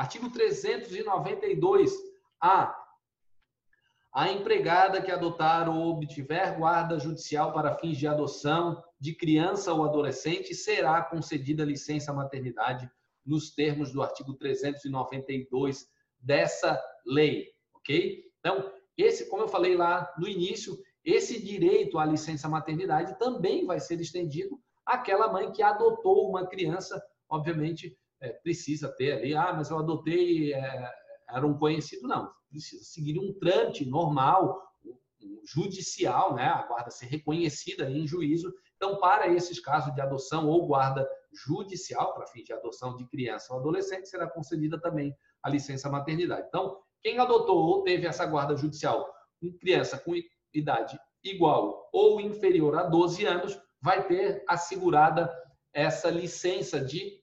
Artigo 392. A. A empregada que adotar ou obtiver guarda judicial para fins de adoção de criança ou adolescente será concedida licença maternidade nos termos do artigo 392 dessa lei, ok? Então, esse, como eu falei lá no início, esse direito à licença maternidade também vai ser estendido àquela mãe que adotou uma criança, obviamente, é, precisa ter ali, ah, mas eu adotei, é, era um conhecido, não, precisa seguir um trâmite normal, um judicial, né? a guarda ser reconhecida em juízo. Então, para esses casos de adoção ou guarda judicial, para fim de adoção de criança ou adolescente, será concedida também a licença maternidade. Então, quem adotou ou teve essa guarda judicial com criança com idade igual ou inferior a 12 anos, vai ter assegurada essa licença de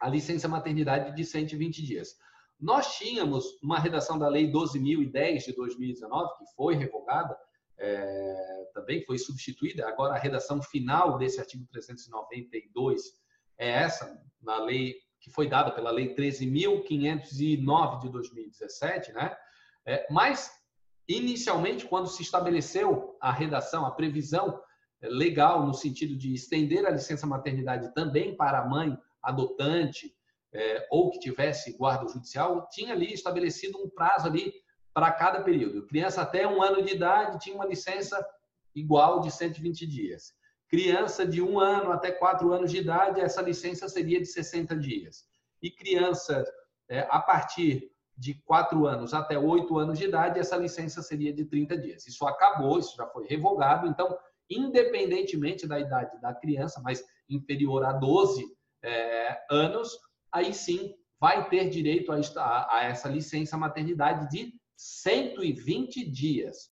a licença maternidade de 120 dias. Nós tínhamos uma redação da Lei 12.010 de 2019, que foi revogada, é, também foi substituída. Agora, a redação final desse artigo 392 é essa, na lei que foi dada pela Lei 13.509 de 2017, né? É, mas, inicialmente, quando se estabeleceu a redação, a previsão legal no sentido de estender a licença maternidade também para a mãe adotante é, ou que tivesse guarda judicial, tinha ali estabelecido um prazo ali para cada período. Criança até um ano de idade tinha uma licença igual de 120 dias. Criança de um ano até quatro anos de idade, essa licença seria de 60 dias. E criança é, a partir de quatro anos até oito anos de idade, essa licença seria de 30 dias. Isso acabou, isso já foi revogado. Então, independentemente da idade da criança, mas inferior a 12 é, anos, aí sim vai ter direito a, a essa licença maternidade de 120 dias.